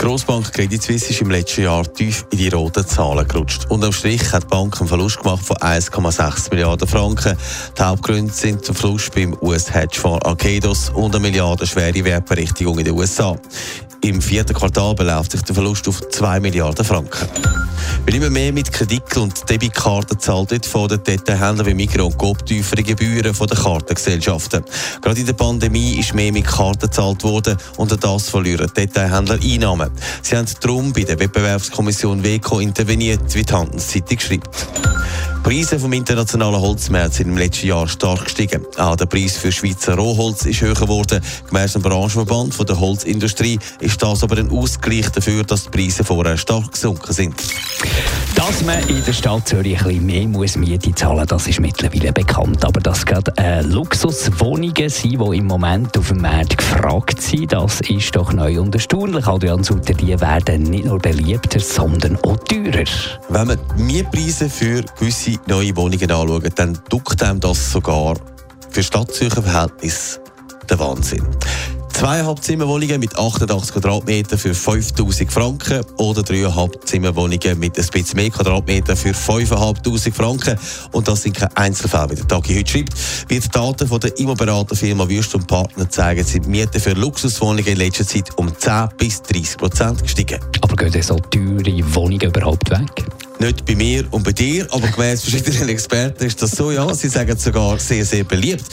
Grossbank Credit Suisse ist im letzten Jahr tief in die roten Zahlen gerutscht. Unterm Strich hat die Bank einen Verlust gemacht von 1,6 Milliarden Franken. Die Hauptgründe sind zum Verlust beim US-Hedgefonds Arcados und eine Milliarde schwere Wertberichtigung in den USA. Im vierten Quartal beläuft sich der Verlust auf 2 Milliarden Franken. Weil immer mehr mit Kredit- und Debitkarten zahlt wird, von den Detailhändlern wie Migros und Coop tiefere Gebühren von den Kartengesellschaften. Gerade in der Pandemie ist mehr mit Karten gezahlt worden und das verlieren Detailhändler Einnahmen. Sie haben darum bei der Wettbewerbskommission WECO interveniert, wie die Handelszeitung schreibt. Die Preise vom internationalen Holzmarkt sind im letzten Jahr stark gestiegen. Auch der Preis für Schweizer Rohholz ist höher geworden. Gemäss dem Branchenverband von der Holzindustrie ist das aber ein Ausgleich dafür, dass die Preise vorher stark gesunken sind. Dass man in der Stadt Zürich ein bisschen mehr muss Miete zahlen muss, das ist mittlerweile bekannt. Aber dass gerade äh, Luxuswohnungen sind, die im Moment auf dem Markt gefragt sind, das ist doch neu und erstaunlich. Adrian Sutter, die werden nicht nur beliebter, sondern auch teurer. Wenn man die Mietpreise für gewisse neue Wohnungen anschaut, dann duckt einem das sogar für Stadtzürcher Verhältnis der Wahnsinn. Zweieinhalb Zimmerwohnungen mit 88 Quadratmetern für 5000 Franken oder dreieinhalb Zimmerwohnungen mit ein bisschen mehr Quadratmeter für 5500 Franken. Und das sind keine Einzelfälle, wie der Tagi heute schreibt. Wie die Daten von der Immoberaterfirma Wüst und Partner zeigen, sind die Mieten für Luxuswohnungen in letzter Zeit um 10 bis 30 Prozent gestiegen. Aber gehen so teure Wohnungen überhaupt weg? Nicht bei mir und bei dir, aber gemäss verschiedenen Experten ist das so, ja. Sie sagen es sogar sehr, sehr beliebt.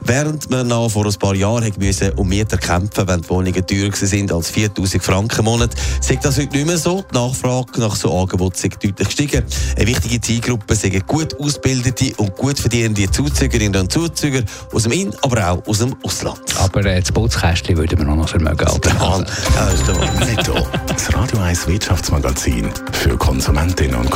Während man noch vor ein paar Jahren müssen um Mieter kämpfen wenn die Wohnungen teurer sind als 4000 Franken im Monat, sagt das heute nicht mehr so. Die Nachfrage nach so Angeboten ist deutlich gestiegen. Eine wichtige Zielgruppe sind gut ausgebildete und gut verdienende Zuzügerinnen und Zuzüger aus dem In-, aber auch aus dem Ausland. Aber äh, das Bootskästchen würden wir auch noch vermögen. Ja, das ist der Mann. Netto. Das Radio 1 Wirtschaftsmagazin für Konsumentinnen und